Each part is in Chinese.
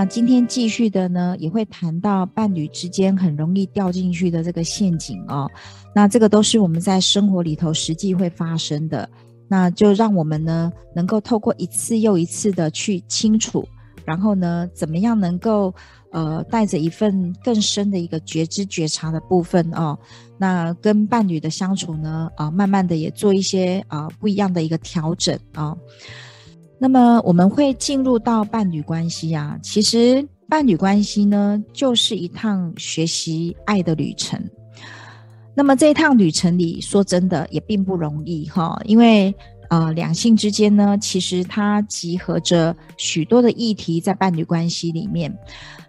那今天继续的呢，也会谈到伴侣之间很容易掉进去的这个陷阱哦。那这个都是我们在生活里头实际会发生的。那就让我们呢，能够透过一次又一次的去清楚，然后呢，怎么样能够呃带着一份更深的一个觉知觉察的部分哦。那跟伴侣的相处呢，啊、慢慢的也做一些啊、不一样的一个调整啊。那么我们会进入到伴侣关系啊，其实伴侣关系呢，就是一趟学习爱的旅程。那么这一趟旅程里，说真的也并不容易哈，因为呃两性之间呢，其实它集合着许多的议题在伴侣关系里面。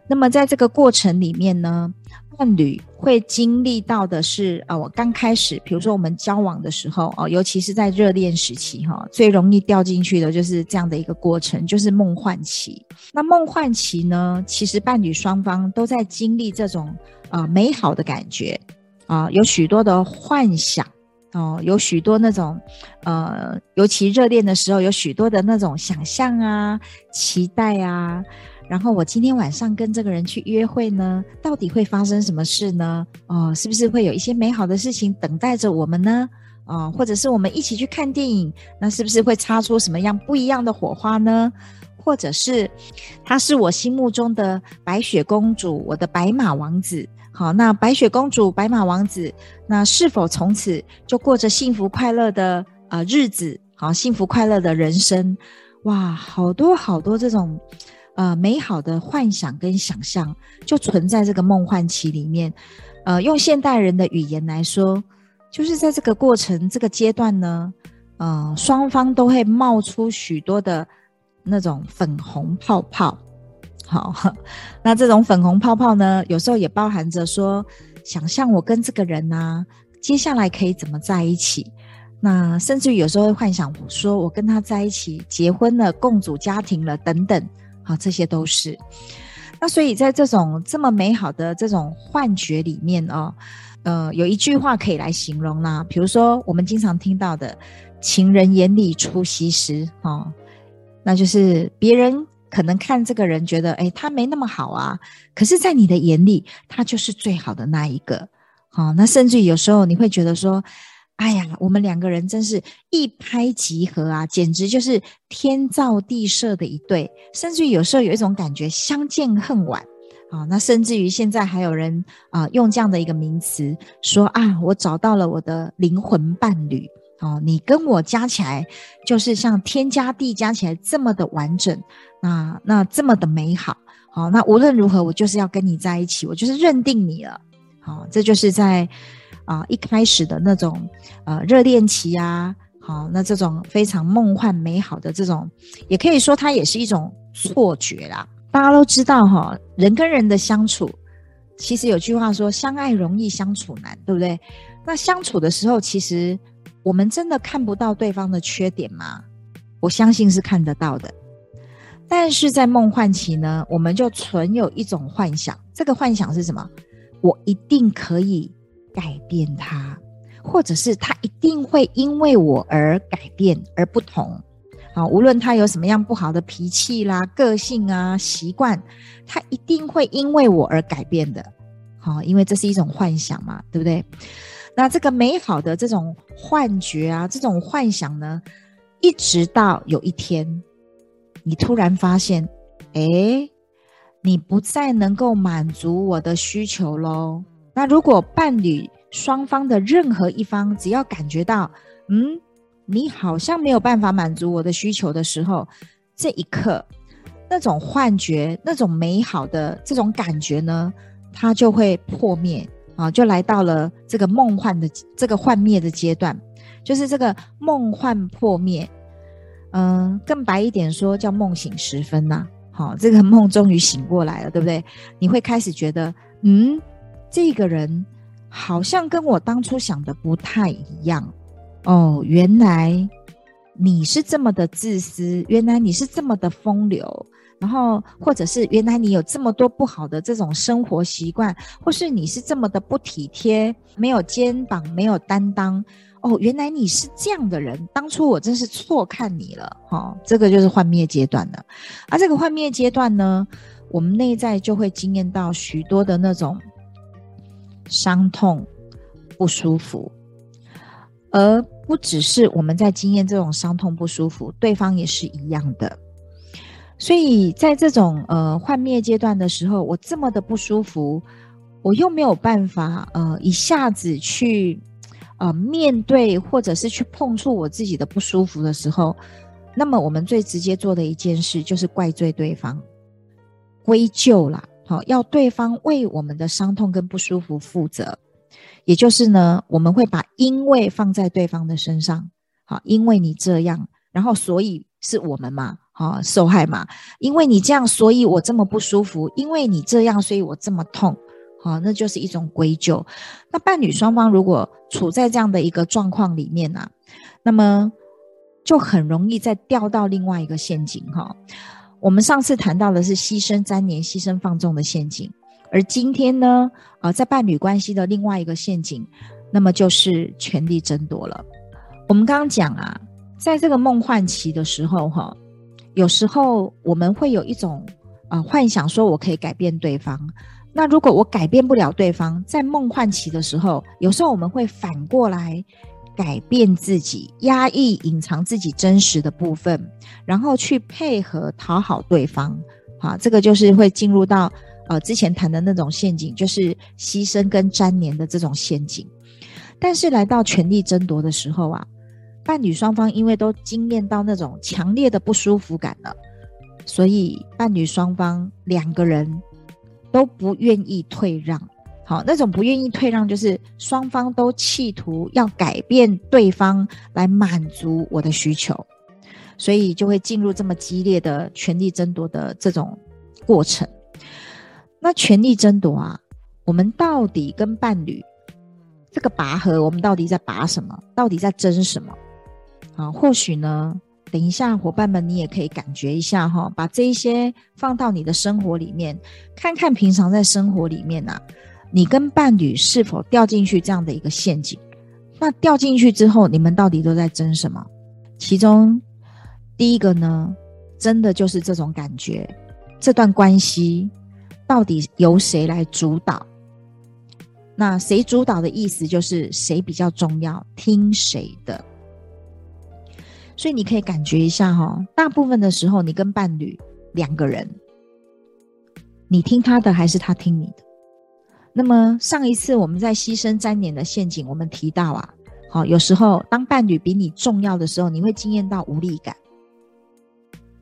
那么在这个过程里面呢，伴侣会经历到的是，啊、呃，我刚开始，比如说我们交往的时候，哦、呃，尤其是在热恋时期，哈、最容易掉进去的就是这样的一个过程，就是梦幻期。那梦幻期呢，其实伴侣双方都在经历这种啊、呃、美好的感觉，啊、有许多的幻想，哦、有许多那种，呃，尤其热恋的时候，有许多的那种想象啊、期待啊。然后我今天晚上跟这个人去约会呢，到底会发生什么事呢？哦，是不是会有一些美好的事情等待着我们呢？哦，或者是我们一起去看电影，那是不是会擦出什么样不一样的火花呢？或者是他是我心目中的白雪公主，我的白马王子。好，那白雪公主、白马王子，那是否从此就过着幸福快乐的呃日子？好，幸福快乐的人生。哇，好多好多这种。呃，美好的幻想跟想象就存在这个梦幻期里面。呃，用现代人的语言来说，就是在这个过程、这个阶段呢，呃，双方都会冒出许多的那种粉红泡泡。好，那这种粉红泡泡呢，有时候也包含着说，想象我跟这个人啊，接下来可以怎么在一起。那甚至于有时候会幻想说，我跟他在一起，结婚了，共组家庭了，等等。好，这些都是。那所以在这种这么美好的这种幻觉里面哦，呃，有一句话可以来形容啦，比如说我们经常听到的“情人眼里出西施”哦，那就是别人可能看这个人觉得，诶，他没那么好啊，可是，在你的眼里，他就是最好的那一个。好，哦，那甚至有时候你会觉得说。哎呀，我们两个人真是一拍即合啊，简直就是天造地设的一对。甚至于有时候有一种感觉，相见恨晚啊。那甚至于现在还有人啊，用这样的一个名词说啊，我找到了我的灵魂伴侣哦，你跟我加起来就是像天加地加起来这么的完整，那那这么的美好。好，那无论如何，我就是要跟你在一起，我就是认定你了。好，这就是在。啊，一开始的那种呃热恋期啊，好，那这种非常梦幻美好的这种，也可以说它也是一种错觉啦。大家都知道哈，人跟人的相处，其实有句话说“相爱容易相处难”，对不对？那相处的时候，其实我们真的看不到对方的缺点吗？我相信是看得到的。但是在梦幻期呢，我们就存有一种幻想，这个幻想是什么？我一定可以。改变他，或者是他一定会因为我而改变而不同。好，无论他有什么样不好的脾气啦、个性啊、习惯，他一定会因为我而改变的。好，因为这是一种幻想嘛，对不对？那这个美好的这种幻觉啊，这种幻想呢，一直到有一天，你突然发现，诶，你不再能够满足我的需求喽。那如果伴侣双方的任何一方只要感觉到，嗯，你好像没有办法满足我的需求的时候，这一刻，那种幻觉、那种美好的这种感觉呢，它就会破灭啊、就来到了这个梦幻的这个幻灭的阶段，就是这个梦幻破灭。嗯，更白一点说，叫梦醒时分呐。好，这个梦终于醒过来了，对不对？你会开始觉得，嗯，这个人好像跟我当初想的不太一样。哦，原来你是这么的自私，原来你是这么的风流。然后，或者是原来你有这么多不好的这种生活习惯，或是你是这么的不体贴，没有肩膀，没有担当。哦，原来你是这样的人，当初我真是错看你了。哈、哦，这个就是幻灭阶段了。而、啊、这个幻灭阶段呢，我们内在就会经验到许多的那种伤痛、不舒服，而不只是我们在经验这种伤痛不舒服，对方也是一样的。所以在这种呃幻灭阶段的时候，我这么的不舒服，我又没有办法呃一下子去呃面对或者是去碰触我自己的不舒服的时候，那么我们最直接做的一件事就是怪罪对方，归咎啦，好、要对方为我们的伤痛跟不舒服负责，也就是呢，我们会把因为放在对方的身上，好，因为你这样，然后所以是我们嘛。啊，受害嘛，因为你这样，所以我这么不舒服；因为你这样，所以我这么痛。好，那就是一种归咎。那伴侣双方如果处在这样的一个状况里面呢，那么就很容易再掉到另外一个陷阱。哈，我们上次谈到的是牺牲粘连、牺牲放纵的陷阱，而今天呢，啊，在伴侣关系的另外一个陷阱，那么就是权力争夺了。我们刚刚讲啊，在这个梦幻期的时候，哈。有时候我们会有一种啊、幻想，说我可以改变对方。那如果我改变不了对方，在梦幻期的时候，有时候我们会反过来改变自己，压抑、隐藏自己真实的部分，然后去配合讨好对方。好，这个就是会进入到呃之前谈的那种陷阱，就是牺牲跟粘连的这种陷阱。但是来到权力争夺的时候啊。伴侣双方因为都经验到那种强烈的不舒服感了，所以伴侣双方两个人都不愿意退让。好，那种不愿意退让，就是双方都企图要改变对方来满足我的需求，所以就会进入这么激烈的权力争夺的这种过程。那权力争夺啊，我们到底跟伴侣这个拔河，我们到底在拔什么？到底在争什么？啊，或许呢，等一下，伙伴们，你也可以感觉一下哈，把这一些放到你的生活里面，看看平常在生活里面啊，你跟伴侣是否掉进去这样的一个陷阱？那掉进去之后，你们到底都在争什么？其中第一个呢，真的就是这种感觉，这段关系到底由谁来主导？那谁主导的意思就是谁比较重要，听谁的？所以你可以感觉一下哈，大部分的时候你跟伴侣两个人，你听他的还是他听你的？那么上一次我们在牺牲粘连的陷阱，我们提到啊，好，有时候当伴侣比你重要的时候，你会经验到无力感，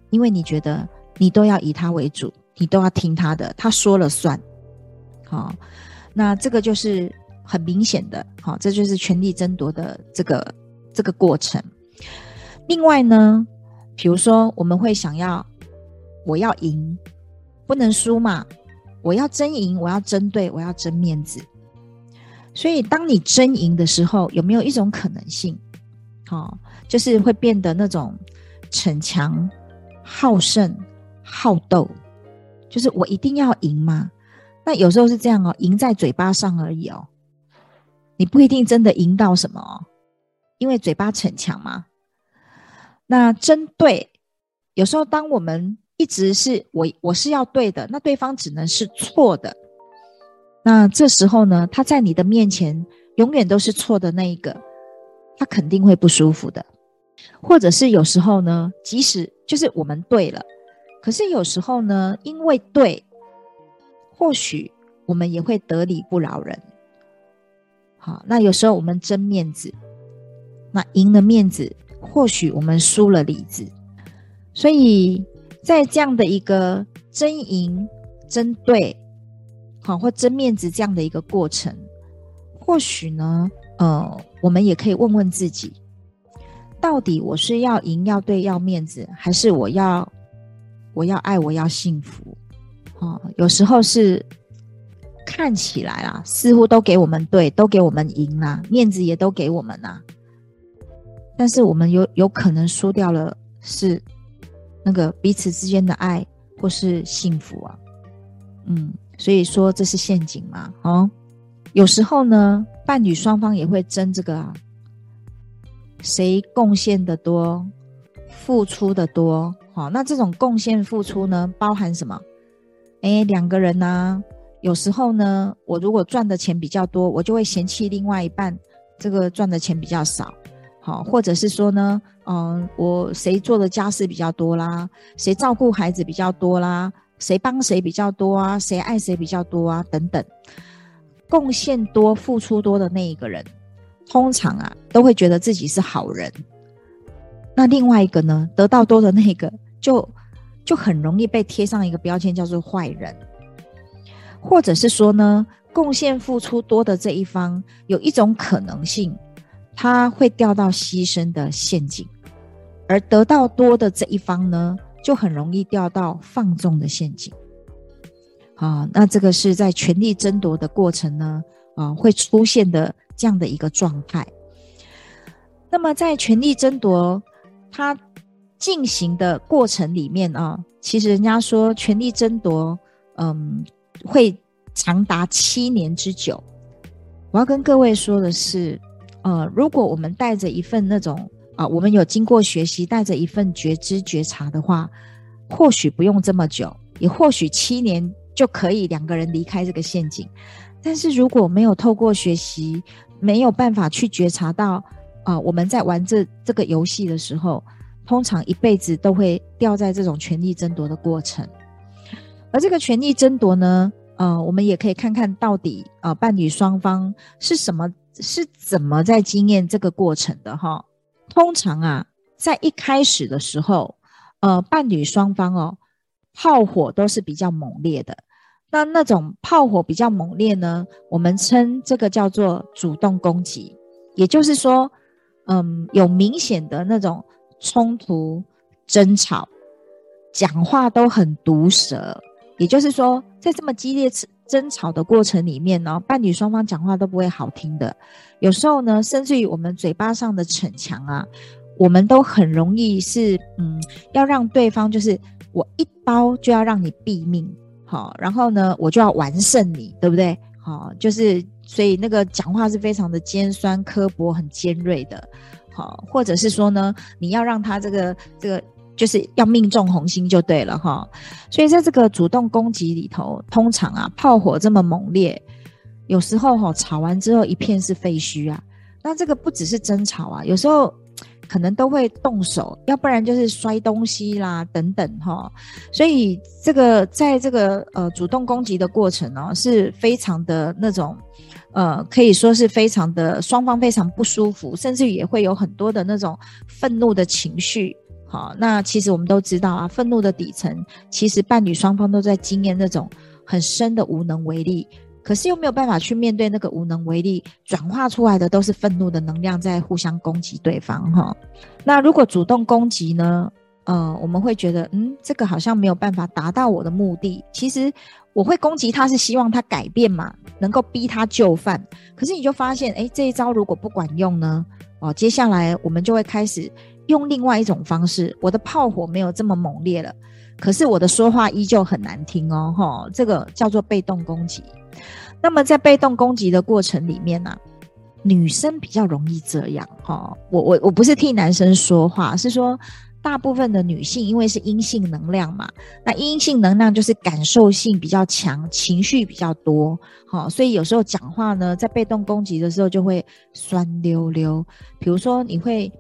因为你觉得你都要以他为主，你都要听他的，他说了算。好，那这个就是很明显的，好，这就是权力争夺的这个这个过程。另外呢，比如说我们会想要，我要赢，不能输嘛，我要争赢，我要针对，我要争面子。所以当你争赢的时候，有没有一种可能性？哦，就是会变得那种逞强、好胜、好斗，就是我一定要赢吗？那有时候是这样哦，赢在嘴巴上而已哦，你不一定真的赢到什么哦，因为嘴巴逞强嘛。那针对，有时候当我们一直是我我是要对的，那对方只能是错的。那这时候呢，他在你的面前永远都是错的那一个，他肯定会不舒服的。或者是有时候呢，即使就是我们对了，可是有时候呢，因为对，或许我们也会得理不饶人。好，那有时候我们争面子，那赢了面子。或许我们输了里子，所以在这样的一个争赢、争对，好或争面子这样的一个过程，或许呢，呃，我们也可以问问自己，到底我是要赢、要对、要面子，还是我要我要爱、我要幸福？哦，有时候是看起来啊，似乎都给我们对，都给我们赢啦，面子也都给我们啦，但是我们有有可能输掉了，是那个彼此之间的爱或是幸福啊。嗯，所以说这是陷阱嘛。哦，有时候呢，伴侣双方也会争这个啊，谁贡献的多，付出的多。好，那这种贡献付出呢，包含什么？诶，两个人呢，有时候呢，我如果赚的钱比较多，我就会嫌弃另外一半这个赚的钱比较少。好，或者是说呢，嗯，我谁做的家事比较多啦，谁照顾孩子比较多啦，谁帮谁比较多啊，谁爱谁比较多啊，等等，贡献多、付出多的那一个人，通常啊，都会觉得自己是好人。那另外一个呢，得到多的那个就。就很容易被贴上一个标签，叫做坏人，或者是说呢，贡献付出多的这一方，有一种可能性，他会掉到牺牲的陷阱，而得到多的这一方呢，就很容易掉到放纵的陷阱。啊，那这个是在权力争夺的过程呢，啊，会出现的这样的一个状态。那么在权力争夺，它。进行的过程里面啊，其实人家说权力争夺，嗯，会长达七年之久。我要跟各位说的是，呃，如果我们带着一份那种啊，我们有经过学习，带着一份觉知觉察的话，或许不用这么久，也或许七年就可以两个人离开这个陷阱。但是如果没有透过学习，没有办法去觉察到啊，我们在玩这这个游戏的时候。通常一辈子都会掉在这种权力争夺的过程，而这个权力争夺呢，呃，我们也可以看看到底啊、呃，伴侣双方是什么是怎么在经验这个过程的哈。通常啊，在一开始的时候，呃，伴侣双方哦，炮火都是比较猛烈的。那那种炮火比较猛烈呢，我们称这个叫做主动攻击，也就是说，嗯，有明显的那种。冲突、争吵、讲话都很毒舌，也就是说，在这么激烈争吵的过程里面呢，伴侣双方讲话都不会好听的。有时候呢，甚至于我们嘴巴上的逞强啊，我们都很容易是嗯，要让对方就是我一刀就要让你毙命，好，然后呢，我就要完胜你，对不对？好，就是所以那个讲话是非常的尖酸刻薄、很尖锐的。好，或者是说呢，你要让他这个这个就是要命中红心就对了哈。所以在这个主动攻击里头，通常啊炮火这么猛烈，有时候哈吵完之后一片是废墟啊。那这个不只是争吵啊，有时候可能都会动手，要不然就是摔东西啦等等哈。所以这个在这个呃主动攻击的过程呢，是非常的那种。呃，可以说是非常的双方非常不舒服，甚至也会有很多的那种愤怒的情绪。好，那其实我们都知道啊，愤怒的底层其实伴侣双方都在经验那种很深的无能为力，可是又没有办法去面对那个无能为力，转化出来的都是愤怒的能量在互相攻击对方。哈，那如果主动攻击呢？呃，我们会觉得，嗯，这个好像没有办法达到我的目的。其实我会攻击他，是希望他改变嘛，能够逼他就范。可是你就发现，诶，这一招如果不管用呢？哦，接下来我们就会开始用另外一种方式。我的炮火没有这么猛烈了，可是我的说话依旧很难听哦，哈、这个叫做被动攻击。那么在被动攻击的过程里面呢、女生比较容易这样，哈、哦，我我我不是替男生说话，是说。大部分的女性因为是阴性能量嘛，那阴性能量就是感受性比较强，情绪比较多，好、所以有时候讲话呢，在被动攻击的时候就会酸溜溜。比如说你会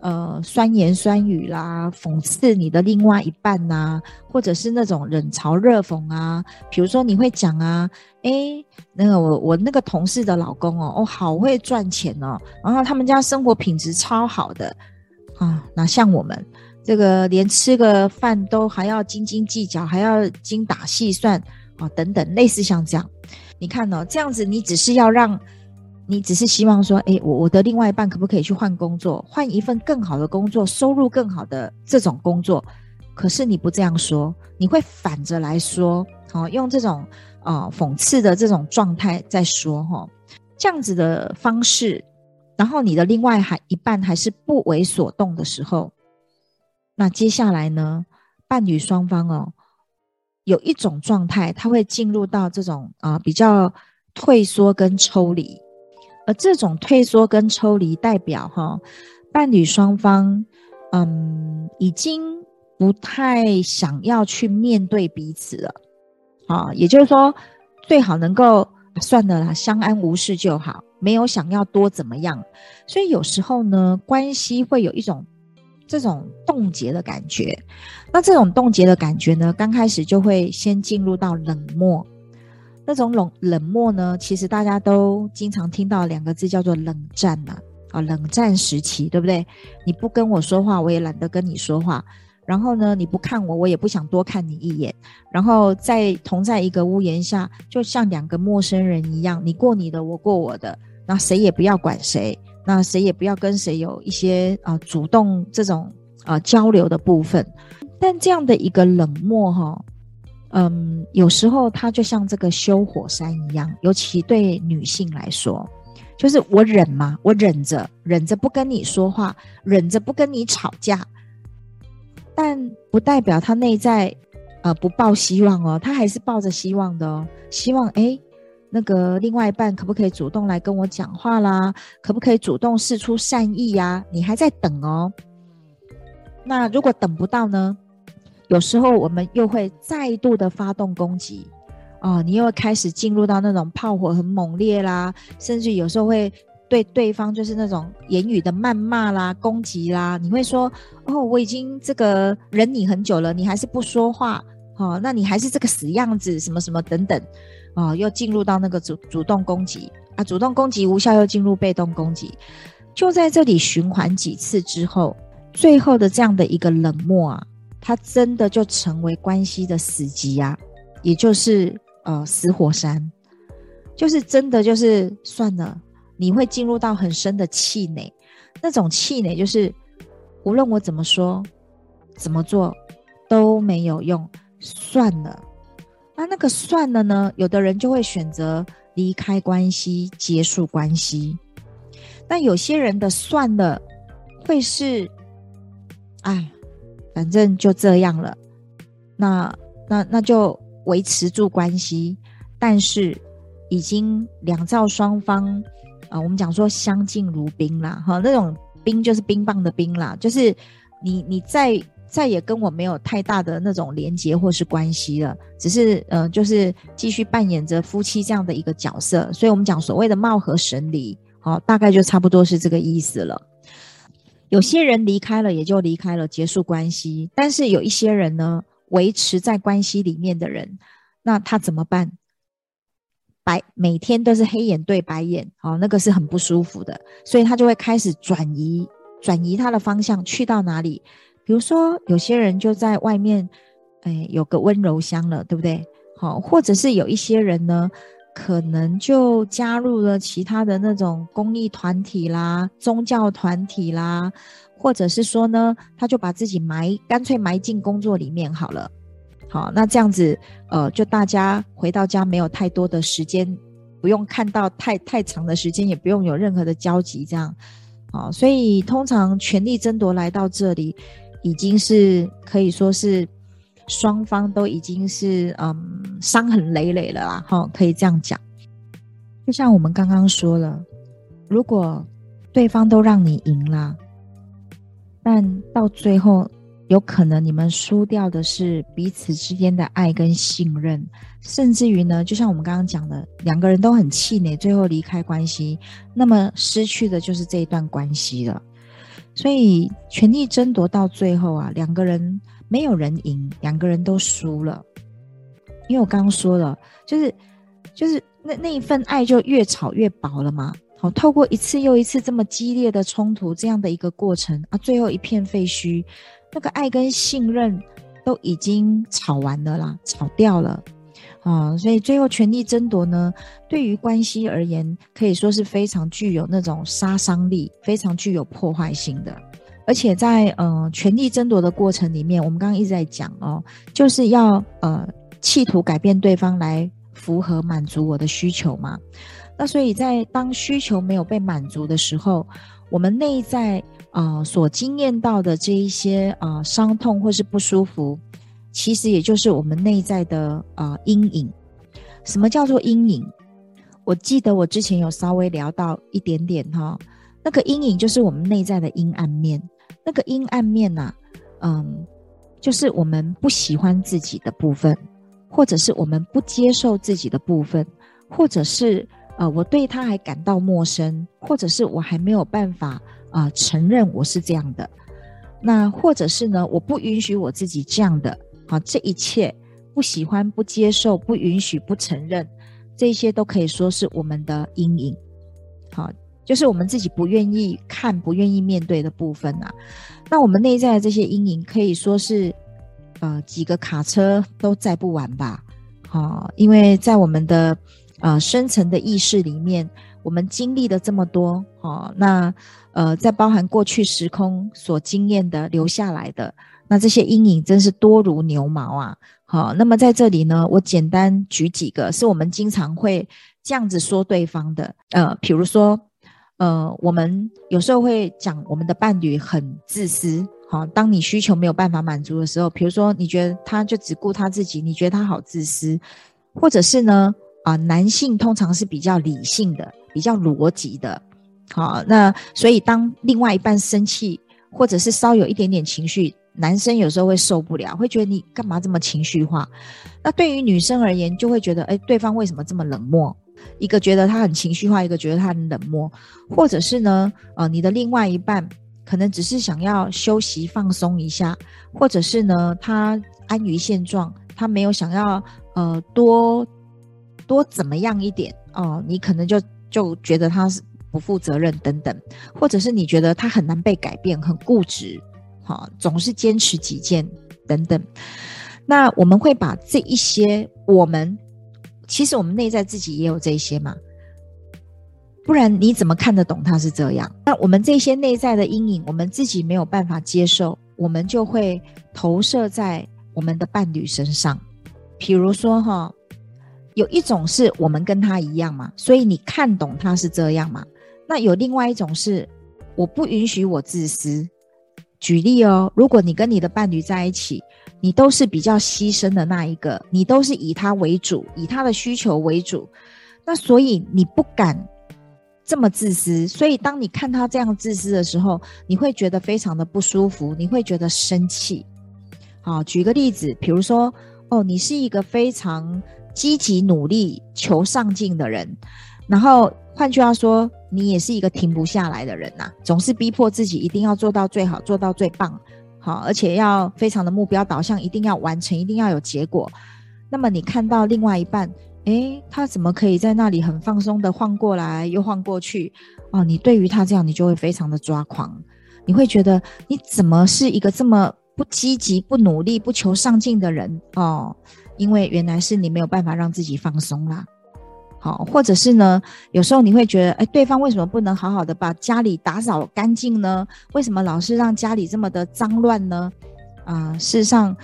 呃酸言酸语啦，讽刺你的另外一半呐、啊，或者是那种冷嘲热讽啊。比如说你会讲啊，诶，那个我我那个同事的老公哦，哦好会赚钱哦，然后他们家生活品质超好的。啊，哪像我们这个连吃个饭都还要斤斤计较，还要精打细算啊，等等，类似像这样。你看哦，这样子你只是要让你只是希望说，哎，我我的另外一半可不可以去换工作，换一份更好的工作，收入更好的这种工作？可是你不这样说，你会反着来说，哦，用这种啊、呃、讽刺的这种状态在说，哈、哦，这样子的方式，然后你的另外还一半还是不为所动的时候，那接下来呢，伴侣双方哦，有一种状态，他会进入到这种啊、比较退缩跟抽离。而这种退缩跟抽离，代表哈，伴侣双方，嗯，已经不太想要去面对彼此了，啊，也就是说，最好能够算了啦，相安无事就好，没有想要多怎么样。所以有时候呢，关系会有一种这种冻结的感觉。那这种冻结的感觉呢，刚开始就会先进入到冷漠。那种冷冷漠呢，其实大家都经常听到两个字叫做冷战嘛，啊，冷战时期，对不对？你不跟我说话，我也懒得跟你说话。然后呢，你不看我，我也不想多看你一眼。然后在同在一个屋檐下，就像两个陌生人一样，你过你的，我过我的，那谁也不要管谁，那谁也不要跟谁有一些啊主动这种啊交流的部分。但这样的一个冷漠，哈。嗯，有时候它就像这个修火山一样，尤其对女性来说，就是我忍嘛，我忍着，忍着不跟你说话，忍着不跟你吵架，但不代表他内在呃不抱希望哦，他还是抱着希望的哦，希望诶，那个另外一半可不可以主动来跟我讲话啦？可不可以主动示出善意呀？你还在等哦，那如果等不到呢？有时候我们又会再度的发动攻击，哦，你又开始进入到那种炮火很猛烈啦，甚至有时候会对对方就是那种言语的谩骂啦、攻击啦。你会说，哦，我已经这个忍你很久了，你还是不说话，哦，那你还是这个死样子，什么什么等等，哦，又进入到那个主主动攻击啊，主动攻击无效又进入被动攻击，就在这里循环几次之后，最后的这样的一个冷漠啊。它真的就成为关系的死寂啊，也就是呃死火山，就是真的就是算了，你会进入到很深的气馁，那种气馁就是无论我怎么说怎么做都没有用，算了。那那个算了呢？有的人就会选择离开关系，结束关系。那有些人的算了会是，哎。反正就这样了，那那那就维持住关系，但是已经两造双方啊、我们讲说相敬如宾啦，哈，那种冰就是冰棒的冰啦，就是你你再再也跟我没有太大的那种连结或是关系了，只是呃，就是继续扮演着夫妻这样的一个角色，所以我们讲所谓的貌合神离，好，大概就差不多是这个意思了。有些人离开了也就离开了，结束关系。但是有一些人呢，维持在关系里面的人，那他怎么办？白每天都是黑眼对白眼，哦，那个是很不舒服的，所以他就会开始转移，转移他的方向，去到哪里？比如说，有些人就在外面，哎，有个温柔乡了，对不对？好，或者是有一些人呢。可能就加入了其他的那种公益团体啦、宗教团体啦，或者是说呢，他就把自己埋，干脆埋进工作里面好了。好，那这样子，呃，就大家回到家没有太多的时间，不用看到太太长的时间，也不用有任何的交集，这样。好，所以通常权力争夺来到这里，已经是可以说是。双方都已经是嗯伤痕累累了啦，哈，可以这样讲。就像我们刚刚说了，如果对方都让你赢了，但到最后有可能你们输掉的是彼此之间的爱跟信任，甚至于呢，就像我们刚刚讲的，两个人都很气馁，最后离开关系，那么失去的就是这一段关系了。所以权力争夺到最后啊，两个人。没有人赢，两个人都输了。因为我刚刚说了，就是就是那那一份爱就越炒越薄了嘛。好，透过一次又一次这么激烈的冲突，这样的一个过程啊，最后一片废墟，那个爱跟信任都已经炒完了啦，炒掉了。啊，所以最后权力争夺呢，对于关系而言，可以说是非常具有那种杀伤力，非常具有破坏性的。而且在呃权力争夺的过程里面，我们刚刚一直在讲哦，就是要呃企图改变对方来符合满足我的需求嘛。那所以在当需求没有被满足的时候，我们内在啊、所经验到的这一些啊、伤痛或是不舒服。其实也就是我们内在的啊、阴影。什么叫做阴影？我记得我之前有稍微聊到一点点哈，那个阴影就是我们内在的阴暗面。那个阴暗面呐、啊，嗯，就是我们不喜欢自己的部分，或者是我们不接受自己的部分，或者是呃我对他还感到陌生，或者是我还没有办法啊、承认我是这样的。那或者是呢，我不允许我自己这样的。好，这一切不喜欢、不接受、不允许、不承认，这些都可以说是我们的阴影。好，就是我们自己不愿意看、不愿意面对的部分啊。那我们内在的这些阴影，可以说是呃几个卡车都载不完吧？好，因为在我们的呃深层的意识里面，我们经历了这么多，好，那呃在包含过去时空所经验的留下来的。那这些阴影真是多如牛毛啊！好，那么在这里呢，我简单举几个，是我们经常会这样子说对方的。呃，比如说，呃，我们有时候会讲我们的伴侣很自私。好，当你需求没有办法满足的时候，比如说你觉得他就只顾他自己，你觉得他好自私，或者是呢，啊、男性通常是比较理性的，比较逻辑的。好，那所以当另外一半生气，或者是稍有一点点情绪。男生有时候会受不了，会觉得你干嘛这么情绪化？那对于女生而言，就会觉得，哎，对方为什么这么冷漠？一个觉得他很情绪化，一个觉得他很冷漠，或者是呢，呃，你的另外一半可能只是想要休息放松一下，或者是呢，他安于现状，他没有想要呃多多怎么样一点哦，你可能就就觉得他是不负责任等等，或者是你觉得他很难被改变，很固执。好，总是坚持己见等等。那我们会把这一些，我们其实我们内在自己也有这些嘛，不然你怎么看得懂他是这样？那我们这些内在的阴影，我们自己没有办法接受，我们就会投射在我们的伴侣身上。比如说哈，有一种是我们跟他一样嘛，所以你看懂他是这样嘛。那有另外一种是，我不允许我自私。举例哦，如果你跟你的伴侣在一起，你都是比较牺牲的那一个，你都是以他为主，以他的需求为主，那所以你不敢这么自私。所以当你看他这样自私的时候，你会觉得非常的不舒服，你会觉得生气。好，举个例子，比如说，哦，你是一个非常积极努力求上进的人，然后换句话说。你也是一个停不下来的人呐、总是逼迫自己一定要做到最好，做到最棒，好，而且要非常的目标导向，一定要完成，一定要有结果。那么你看到另外一半，诶，他怎么可以在那里很放松的晃过来又晃过去？哦，你对于他这样，你就会非常的抓狂，你会觉得你怎么是一个这么不积极、不努力、不求上进的人？哦，因为原来是你没有办法让自己放松啦。好，或者是呢，有时候你会觉得，哎，对方为什么不能好好的把家里打扫干净呢？为什么老是让家里这么的脏乱呢？啊、事实上，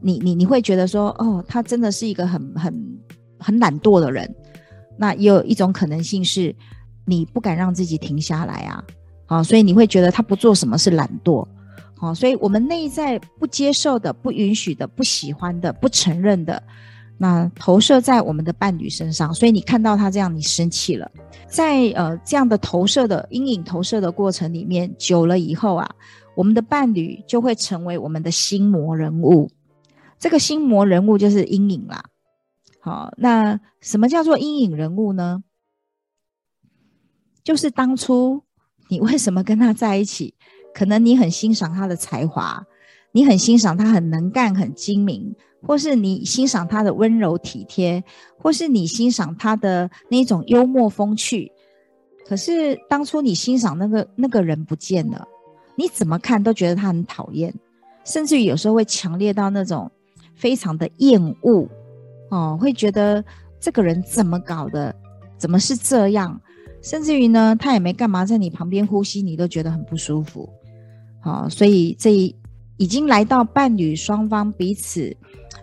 你你你会觉得说，哦，他真的是一个很很很懒惰的人。那也有一种可能性是，你不敢让自己停下来啊。好，所以你会觉得他不做什么是懒惰。好，所以我们内在不接受的、不允许的、不喜欢的、不承认的。那投射在我们的伴侣身上，所以你看到他这样，你生气了。在呃这样的投射的阴影投射的过程里面，久了以后啊，我们的伴侣就会成为我们的心魔人物。这个心魔人物就是阴影啦。好，那什么叫做阴影人物呢？就是当初你为什么跟他在一起？可能你很欣赏他的才华，你很欣赏他很能干、很精明。或是你欣赏他的温柔体贴，或是你欣赏他的那种幽默风趣，可是当初你欣赏那个那个人不见了，你怎么看都觉得他很讨厌，甚至于有时候会强烈到那种非常的厌恶，哦，会觉得这个人怎么搞的，怎么是这样？甚至于呢，他也没干嘛，在你旁边呼吸，你都觉得很不舒服。好、哦，所以这已经来到伴侣双方彼此，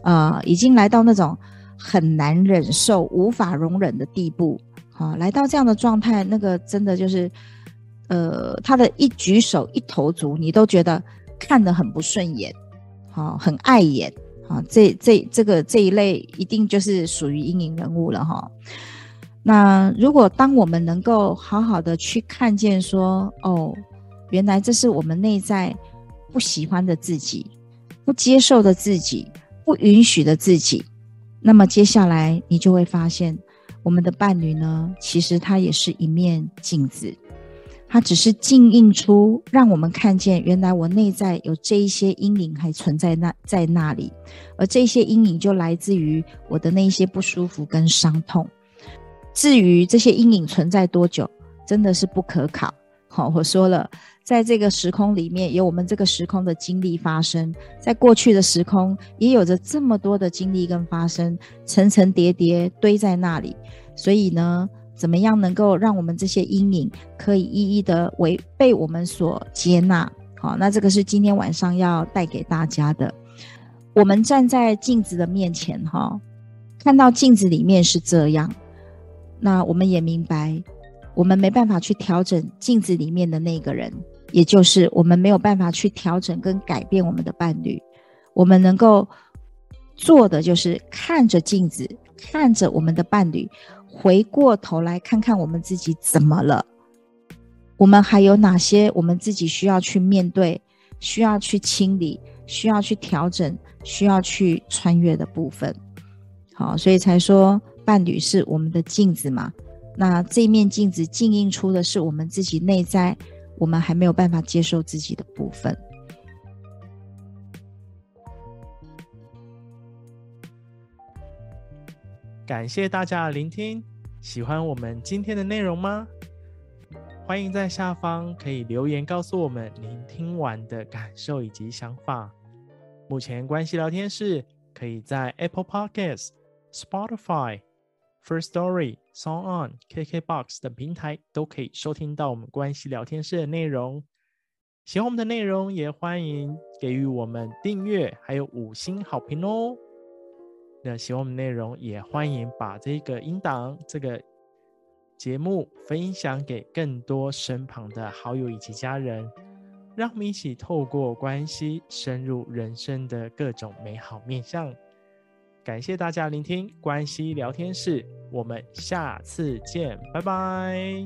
呃，已经来到那种很难忍受、无法容忍的地步。好、来到这样的状态，那个真的就是，呃，他的一举手、一投足，你都觉得看得很不顺眼，好、哦，很碍眼。好、哦，这这这个这一类一定就是属于阴影人物了哈。哦那如果当我们能够好好的去看见说，哦，原来这是我们内在不喜欢的自己，不接受的自己，不允许的自己，那么接下来你就会发现，我们的伴侣呢，其实他也是一面镜子，他只是镜映出，让我们看见原来我内在有这一些阴影还存在那在那里，而这些阴影就来自于我的那些不舒服跟伤痛。至于这些阴影存在多久，真的是不可考。好，我说了，在这个时空里面有我们这个时空的经历发生，在过去的时空也有着这么多的经历跟发生，层层叠叠堆在那里。所以呢，怎么样能够让我们这些阴影可以一一的为被我们所接纳？好，那这个是今天晚上要带给大家的。我们站在镜子的面前，哈，看到镜子里面是这样。那我们也明白，我们没办法去调整镜子里面的那个人，也就是我们没有办法去调整跟改变我们的伴侣。我们能够做的就是看着镜子，看着我们的伴侣，回过头来看看我们自己怎么了，我们还有哪些我们自己需要去面对、需要去清理、需要去调整、需要去穿越的部分。好，所以才说。伴侣是我们的镜子嘛？那这面镜子镜映出的是我们自己内在，我们还没有办法接受自己的部分。感谢大家的聆听，喜欢我们今天的内容吗？欢迎在下方可以留言告诉我们您听完的感受以及想法。目前关系聊天室可以在 Apple Podcasts、Spotify。First Story、Song On、KKBOX 等平台都可以收听到我们关系聊天室的内容。喜欢我们的内容，也欢迎给予我们订阅，还有五星好评哦。那喜欢我们内容，也欢迎把这个音档、这个节目分享给更多身旁的好友以及家人，让我们一起透过关系深入人生的各种美好面向。感谢大家聆听关系聊天室，我们下次见，拜拜。